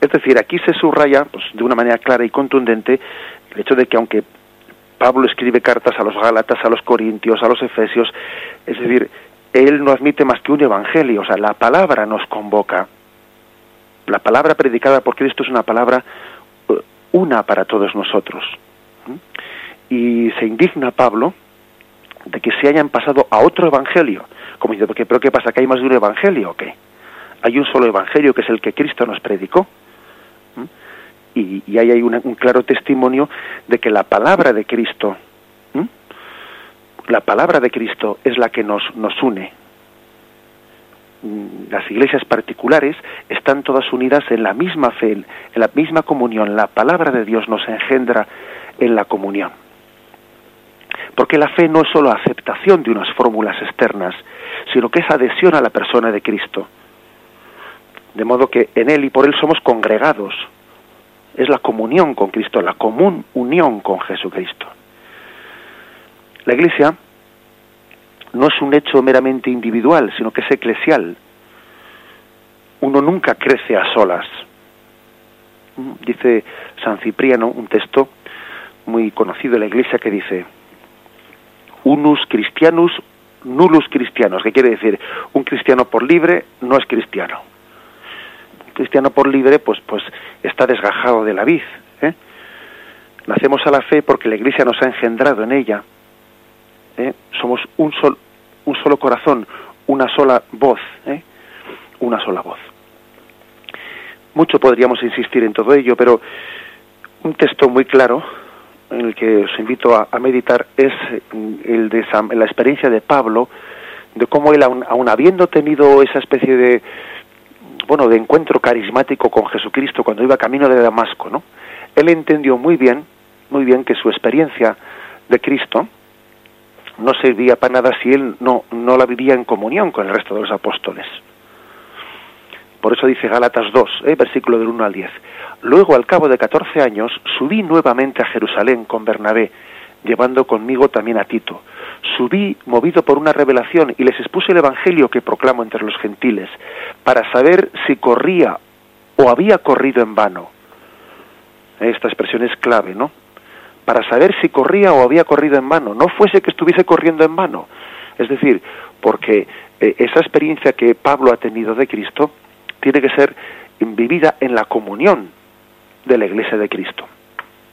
S1: Es decir, aquí se subraya pues, de una manera clara y contundente el hecho de que aunque Pablo escribe cartas a los Gálatas, a los Corintios, a los Efesios, es decir, él no admite más que un evangelio, o sea, la palabra nos convoca. La palabra predicada por Cristo es una palabra eh, una para todos nosotros. Y se indigna Pablo de que se hayan pasado a otro evangelio. Como dice, ¿pero qué pasa? ¿Que hay más de un evangelio o qué? Hay un solo evangelio que es el que Cristo nos predicó. Y, y, ahí hay un claro testimonio de que la palabra de Cristo, la palabra de Cristo es la que nos, nos une. Mm, las iglesias particulares están todas unidas en la misma fe, en la misma comunión. La palabra de Dios nos engendra en la comunión. Porque la fe no es solo aceptación de unas fórmulas externas, sino que es adhesión a la persona de Cristo. De modo que en Él y por Él somos congregados. Es la comunión con Cristo, la común unión con Jesucristo. La Iglesia no es un hecho meramente individual, sino que es eclesial. Uno nunca crece a solas. Dice San Cipriano, un texto muy conocido de la Iglesia que dice, unus cristianus nullus cristianos, que quiere decir un cristiano por libre no es cristiano. Un cristiano por libre pues pues está desgajado de la vid. ¿eh? Nacemos a la fe porque la Iglesia nos ha engendrado en ella. ¿Eh? Somos un, sol, un solo corazón, una sola voz, ¿eh? una sola voz. Mucho podríamos insistir en todo ello, pero un texto muy claro en el que os invito a, meditar es el de la experiencia de Pablo, de cómo él, aun, habiendo tenido esa especie de, bueno, de encuentro carismático con Jesucristo cuando iba camino de Damasco, ¿no? Él entendió muy bien, muy bien que su experiencia de Cristo no servía para nada si él no, no la vivía en comunión con el resto de los apóstoles. Por eso dice Gálatas 2, ¿eh? versículo del 1 al 10. Luego, al cabo de catorce años, subí nuevamente a Jerusalén con Bernabé, llevando conmigo también a Tito. Subí movido por una revelación y les expuse el Evangelio que proclamo entre los gentiles, para saber si corría o había corrido en vano. Esta expresión es clave, ¿no? Para saber si corría o había corrido en vano. No fuese que estuviese corriendo en vano. Es decir, porque eh, esa experiencia que Pablo ha tenido de Cristo tiene que ser vivida en la comunión de la Iglesia de Cristo.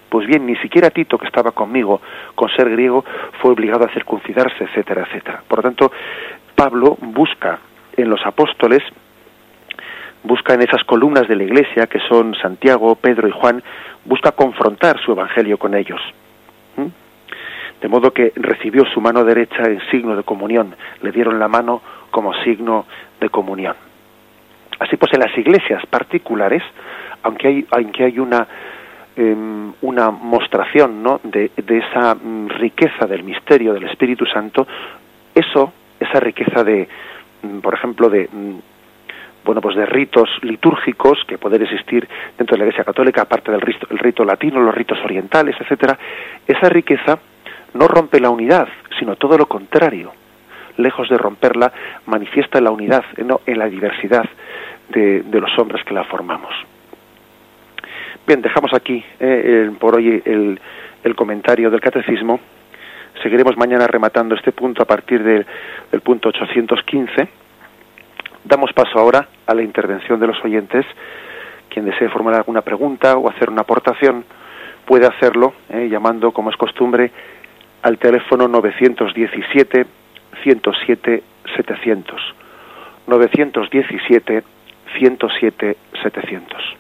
S1: Pues bien, ni siquiera Tito, que estaba conmigo, con ser griego, fue obligado a circuncidarse, etcétera, etcétera. Por lo tanto, Pablo busca en los apóstoles, busca en esas columnas de la Iglesia, que son Santiago, Pedro y Juan, busca confrontar su evangelio con ellos. ¿Mm? De modo que recibió su mano derecha en signo de comunión, le dieron la mano como signo de comunión. Así pues, en las iglesias particulares, aunque hay, aunque hay una, em, una mostración ¿no? de, esa mm, riqueza del misterio del Espíritu Santo, eso, esa riqueza de, mm, por ejemplo, de bueno, pues de ritos litúrgicos que pueden existir dentro de la Iglesia Católica, aparte del rito, el rito latino, los ritos orientales, etcétera, esa riqueza no rompe la unidad, sino todo lo contrario. Lejos de romperla, manifiesta la unidad, no en la diversidad de, los hombres que la formamos. Bien, dejamos aquí eh, por hoy el, el, comentario del catecismo. Seguiremos mañana rematando este punto a partir del punto 815. Damos paso ahora a la intervención de los oyentes. Quien desee formar alguna pregunta o hacer una aportación puede hacerlo eh, llamando, como es costumbre, al teléfono 917 107 700. 917 107 700.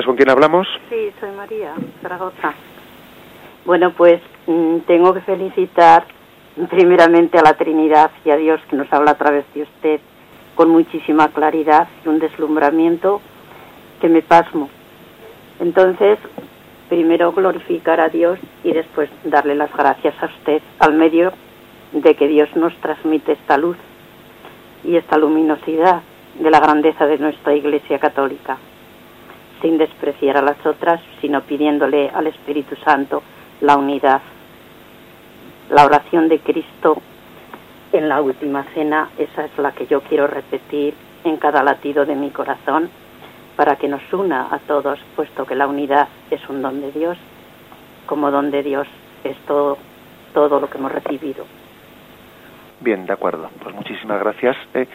S1: ¿Con quién hablamos?
S2: Sí, soy María Zaragoza. Bueno, pues mm, tengo que felicitar primeramente a la Trinidad y a Dios que nos habla a través de usted con muchísima claridad y un deslumbramiento que me pasmo. Entonces, primero glorificar a Dios y después darle las gracias a usted al medio de que Dios nos transmite esta luz y esta luminosidad de la grandeza de nuestra Iglesia Católica sin despreciar a las otras, sino pidiéndole al Espíritu Santo la unidad. La oración de Cristo en la última cena, esa es la que yo quiero repetir en cada latido de mi corazón, para que nos una a todos, puesto que la unidad es un don de Dios, como don de Dios es todo, todo lo que hemos recibido.
S1: Bien, de acuerdo. Pues muchísimas gracias. Eh,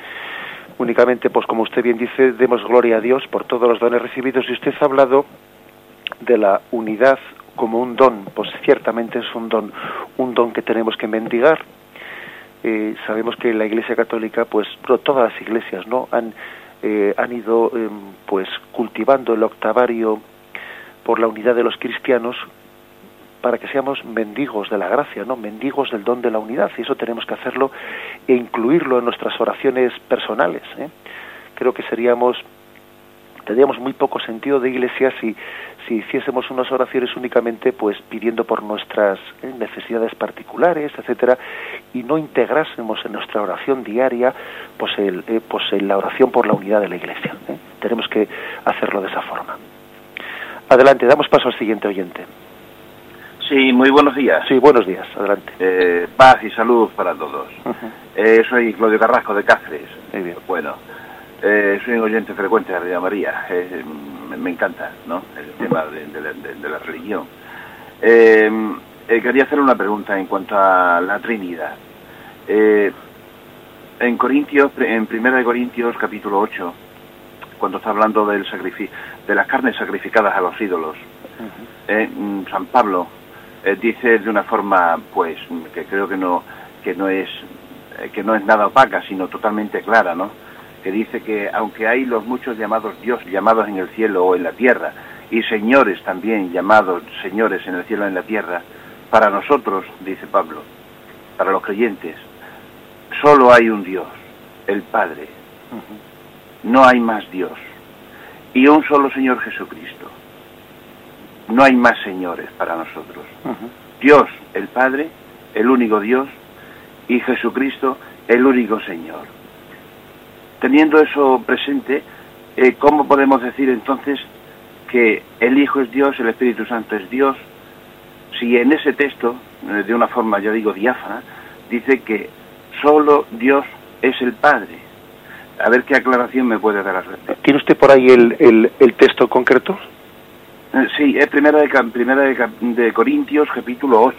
S1: únicamente, pues como usted bien dice, demos gloria a Dios por todos los dones recibidos y usted ha hablado de la unidad como un don, pues ciertamente es un don, un don que tenemos que mendigar. Eh, sabemos que la Iglesia Católica, pues todas las iglesias, ¿no? Han, eh, han ido, em, pues cultivando el octavario por la unidad de los cristianos para que seamos mendigos de la gracia, ¿no? Mendigos del don de la unidad, y eso tenemos que hacerlo e incluirlo en nuestras oraciones personales. ¿eh? Creo que seríamos tendríamos muy poco sentido de iglesia si, si hiciésemos unas oraciones únicamente pues pidiendo por nuestras ¿eh? necesidades particulares, etcétera, y no integrásemos en nuestra oración diaria pues, el, eh, pues la oración por la unidad de la iglesia. Tenemos que hacerlo de esa forma. Adelante, damos paso al siguiente oyente.
S3: Sí, muy buenos días.
S1: Sí, buenos días, adelante.
S3: Eh, paz y salud para todos. Eh, soy Claudio Carrasco de Cáceres.
S1: Muy bien.
S3: Bueno, eh, soy un oyente frecuente de Radio María. Eh, me, me encanta, ¿no? El tema de, de la- de- de la religión. Eh, quería hacer una pregunta en cuanto a la Trinidad. Eh, en Corintios, en Primera de Corintios, capítulo 8, cuando está hablando del de las carnes sacrificadas a los ídolos, mm, San Pablo eh, dice de una forma, pues, que creo que no, que no es, eh, que no es nada opaca, sino totalmente clara, ¿no? Que dice que aunque hay los muchos llamados Dios llamados en el cielo o en la tierra y señores también llamados señores en el cielo o en la tierra, para nosotros, dice Pablo, para los creyentes, solo hay un Dios, el Padre. No hay más Dios. Y un solo Señor Jesucristo. No hay más señores para nosotros. Dios, el Padre, el único Dios, y Jesucristo, el único Señor. Teniendo eso presente, eh, ¿cómo podemos decir entonces que el Hijo es Dios, el Espíritu Santo es Dios, si en ese texto, eh, de una forma, ya digo, diáfana, dice que solo Dios es el Padre? A ver qué aclaración me puede dar al respecto.
S1: ¿Tiene usted por ahí el, el, el texto concreto?
S3: Eh, Sí, es primera de, primera de, de Corintios, capítulo 8.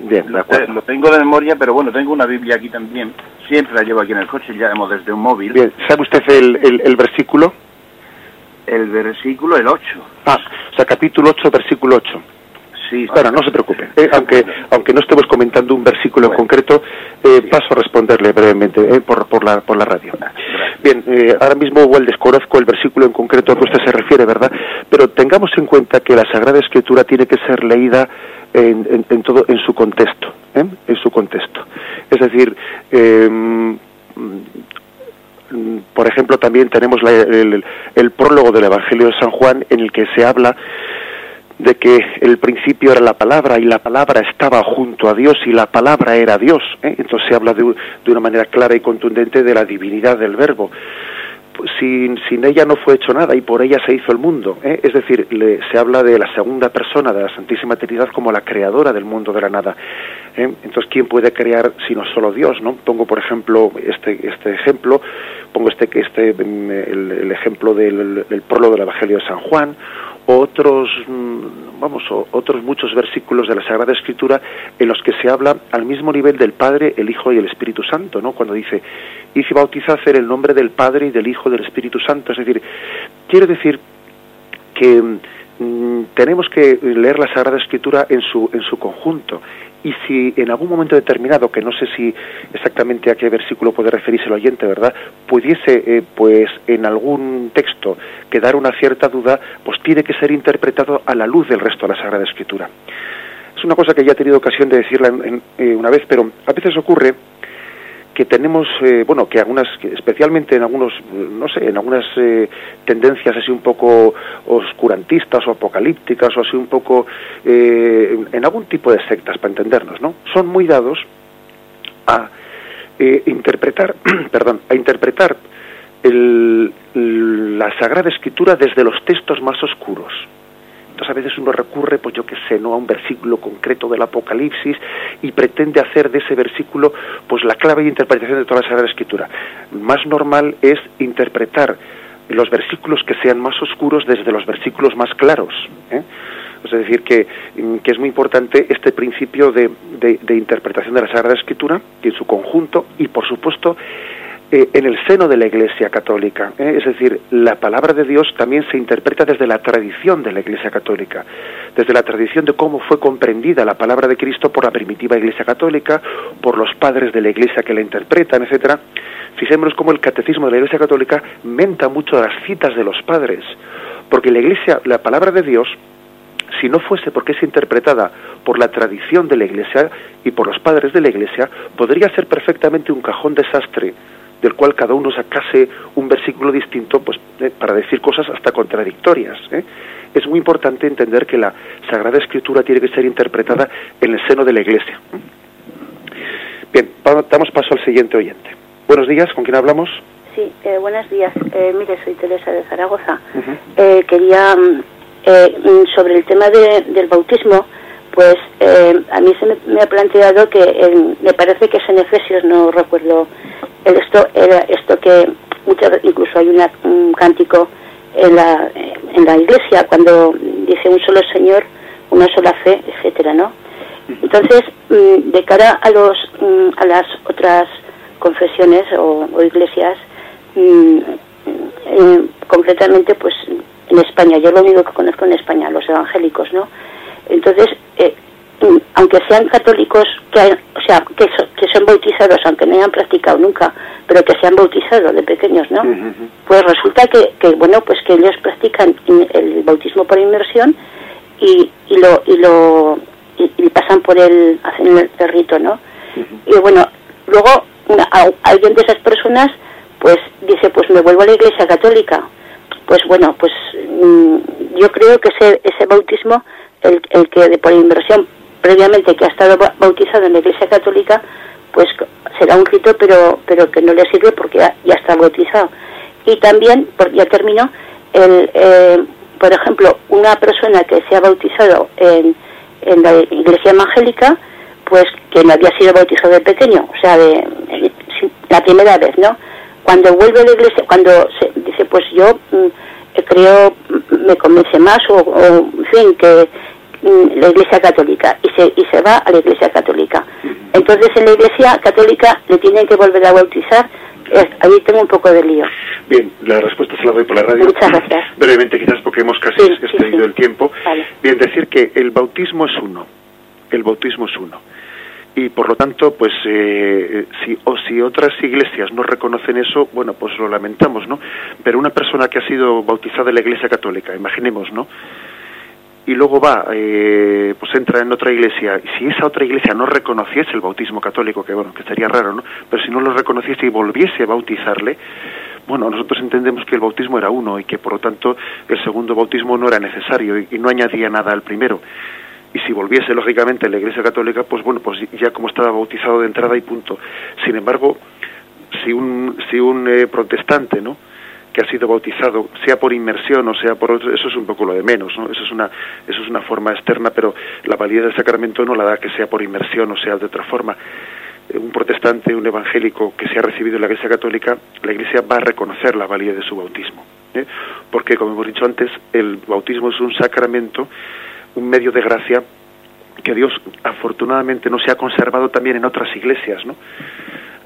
S1: Bien, de
S3: Lo,
S1: acuerdo.
S3: lo tengo de memoria, pero bueno, tengo una Biblia aquí también. Siempre la llevo aquí en el coche, ya hemos desde un móvil.
S1: Bien, ¿sabe usted el, el, el versículo?
S3: El versículo, el 8.
S1: Ah, o sea, capítulo 8, versículo 8.
S3: Sí,
S1: Bueno, no se preocupe. Eh, aunque, aunque no estemos comentando un versículo en concreto, eh, paso a responderle brevemente eh, por, por, la, por la radio. Bien, ahora mismo igual desconozco el versículo en concreto a que usted se refiere, ¿verdad? Pero tengamos en cuenta que la Sagrada Escritura tiene que ser leída en, en- en todo en su contexto, en su contexto. Es decir, mm, por ejemplo, también tenemos la- el, el prólogo del Evangelio de San Juan en el que se habla de que el principio era la palabra y la palabra estaba junto a Dios y la palabra era Dios. ¿eh? Entonces se habla de, de una manera clara y contundente de la divinidad del verbo. Pues sin, sin ella no fue hecho nada y por ella se hizo el mundo. ¿eh? Es decir, le- se habla de la segunda persona de la Santísima Trinidad como la creadora del mundo de la nada. ¿eh? Entonces, ¿quién puede crear sino solo Dios? ¿no? Pongo, por ejemplo, este, este ejemplo, pongo este, este mm, el, ejemplo del, del prólogo del Evangelio de San Juan, otros, mm, vamos, otros muchos versículos de la Sagrada Escritura en los que se habla al mismo nivel del Padre, el Hijo y el Espíritu Santo, ¿no? Cuando dice, y si bautizad en el nombre del Padre y del Hijo y del Espíritu Santo. Es decir, quiero decir que mm, tenemos que leer la Sagrada Escritura en su, en su conjunto. Y si en algún momento determinado, que no sé si exactamente a qué versículo puede referirse el oyente, ¿verdad? Pudiese, eh, pues, en algún texto quedar una cierta duda, pues tiene que ser interpretado a la luz del resto de la Sagrada Escritura. Es una cosa que ya he tenido ocasión de decirla en- eh, una vez, pero a veces ocurre que tenemos, eh, bueno, que algunas, especialmente en algunos, eh, no sé, en algunas eh, tendencias así un poco oscurantistas o apocalípticas o así un poco, eh, en, en algún tipo de sectas, para entendernos, ¿no? Son muy dados a eh, interpretar, perdón, a interpretar el- la Sagrada Escritura desde los textos más oscuros. A veces uno recurre, pues yo qué sé, no a un versículo concreto del Apocalipsis y pretende hacer de ese versículo pues la clave de interpretación de toda la Sagrada Escritura. Más normal es interpretar los versículos que sean más oscuros desde los versículos más claros. ¿eh? Es decir, que, mm, que es muy importante este principio de, de- de interpretación de la Sagrada Escritura y en su conjunto y, por supuesto, eh, en el seno de la Iglesia Católica. ¿eh? Es decir, la palabra de Dios también se interpreta desde la tradición de la Iglesia Católica, desde la tradición de cómo fue comprendida la palabra de Cristo por la primitiva Iglesia Católica, por los padres de la Iglesia que la interpretan, etcétera. Fijémonos cómo el catecismo de la Iglesia Católica menta mucho las citas de los padres, porque la Iglesia, la palabra de Dios, si no fuese porque es interpretada por la tradición de la Iglesia y por los padres de la Iglesia, podría ser perfectamente un cajón desastre del cual cada uno sacase un versículo distinto pues, eh, para decir cosas hasta contradictorias. ¿eh? Es muy importante entender que la Sagrada Escritura tiene que ser interpretada en el seno de la Iglesia. Bien, damos paso al siguiente oyente. Buenos días, ¿con quién hablamos?
S4: Sí, eh, buenos días. Eh, mire, soy Teresa de Zaragoza. Eh, quería, mm, eh, mm, sobre el tema de- del bautismo, pues eh, a mí se me, ha planteado que me parece que es en Efesios, no recuerdo el esto, era esto que muchas incluso hay un cántico en la, en la iglesia cuando dice un solo Señor, una sola fe, etcétera, ¿no? Entonces, mm, de cara a los mm, a las otras confesiones o, iglesias, mm, eh, concretamente, pues en España, yo lo único que conozco en España, los evangélicos, ¿no? Entonces, eh, aunque sean católicos, que o sea, que, que son bautizados, aunque no hayan practicado nunca, pero que se han bautizado de pequeños, ¿no? Pues resulta que, que, bueno, pues que ellos practican el bautismo por inmersión y, y lo y lo y, pasan por el hacen el, rito, ¿no? Y bueno, luego alguien de esas personas pues dice, pues me vuelvo a la Iglesia Católica. Pues bueno, pues mm, yo creo que ese ese bautismo el, el que de por inmersión previamente que ha estado bautizado en la Iglesia Católica, pues será un rito, pero, pero que no le sirve porque ya, está bautizado. Y también, por, ya termino, el, eh, por ejemplo, una persona que se ha bautizado en, en la Iglesia Evangélica, pues que no había sido bautizado de pequeño, o sea, de, la primera vez, ¿no? Cuando vuelve a la iglesia, cuando se, dice, pues yo mm, creo, mm, me convence más, o en fin, que la Iglesia Católica y se, y se va a la Iglesia Católica. Entonces en la Iglesia Católica le tienen que volver a bautizar. ahí tengo un poco de lío.
S1: Bien, la respuesta se la doy por la radio.
S4: Muchas gracias.
S1: Brevemente quizás porque hemos casi excedido el tiempo. Bien, decir que el bautismo es uno. El bautismo es uno y por lo tanto pues eh, si o si otras iglesias no reconocen eso bueno pues lo lamentamos no pero una persona que ha sido bautizada en la iglesia católica imaginemos no y luego va, eh, pues entra en otra iglesia, y si esa otra iglesia no reconociese el bautismo católico, que bueno, que sería raro, ¿no? Pero si no lo reconociese y volviese a bautizarle, bueno, nosotros entendemos que el bautismo era uno y que por lo tanto el segundo bautismo no era necesario y, no añadía nada al primero. Y si volviese lógicamente la iglesia católica, pues bueno, pues ya como estaba bautizado de entrada y punto. Sin embargo, si un, si un eh, protestante, ¿no? Que ha sido bautizado, sea por inmersión o sea por otro, eso es un poco lo de menos, ¿no? Eso es una, eso es una forma externa, pero la validez del sacramento no la da que sea por inmersión o sea de otra forma. Eh, un protestante, un evangélico que se ha recibido en la Iglesia Católica, la Iglesia va a reconocer la validez de su bautismo. ¿eh? Porque, como hemos dicho antes, el bautismo es un sacramento, un medio de gracia que Dios afortunadamente no se ha conservado también en otras iglesias, ¿no?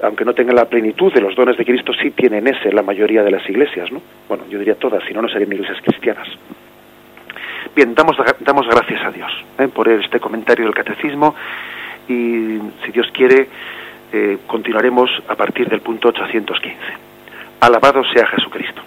S1: Aunque no tengan la plenitud de los dones de Cristo, sí tienen ese la mayoría de las iglesias, ¿no? Bueno, yo diría todas, si no, no serían iglesias cristianas. Bien, damos, damos gracias a Dios ¿eh? por este comentario del catecismo y, si Dios quiere, eh, continuaremos a partir del punto 815. Alabado sea Jesucristo.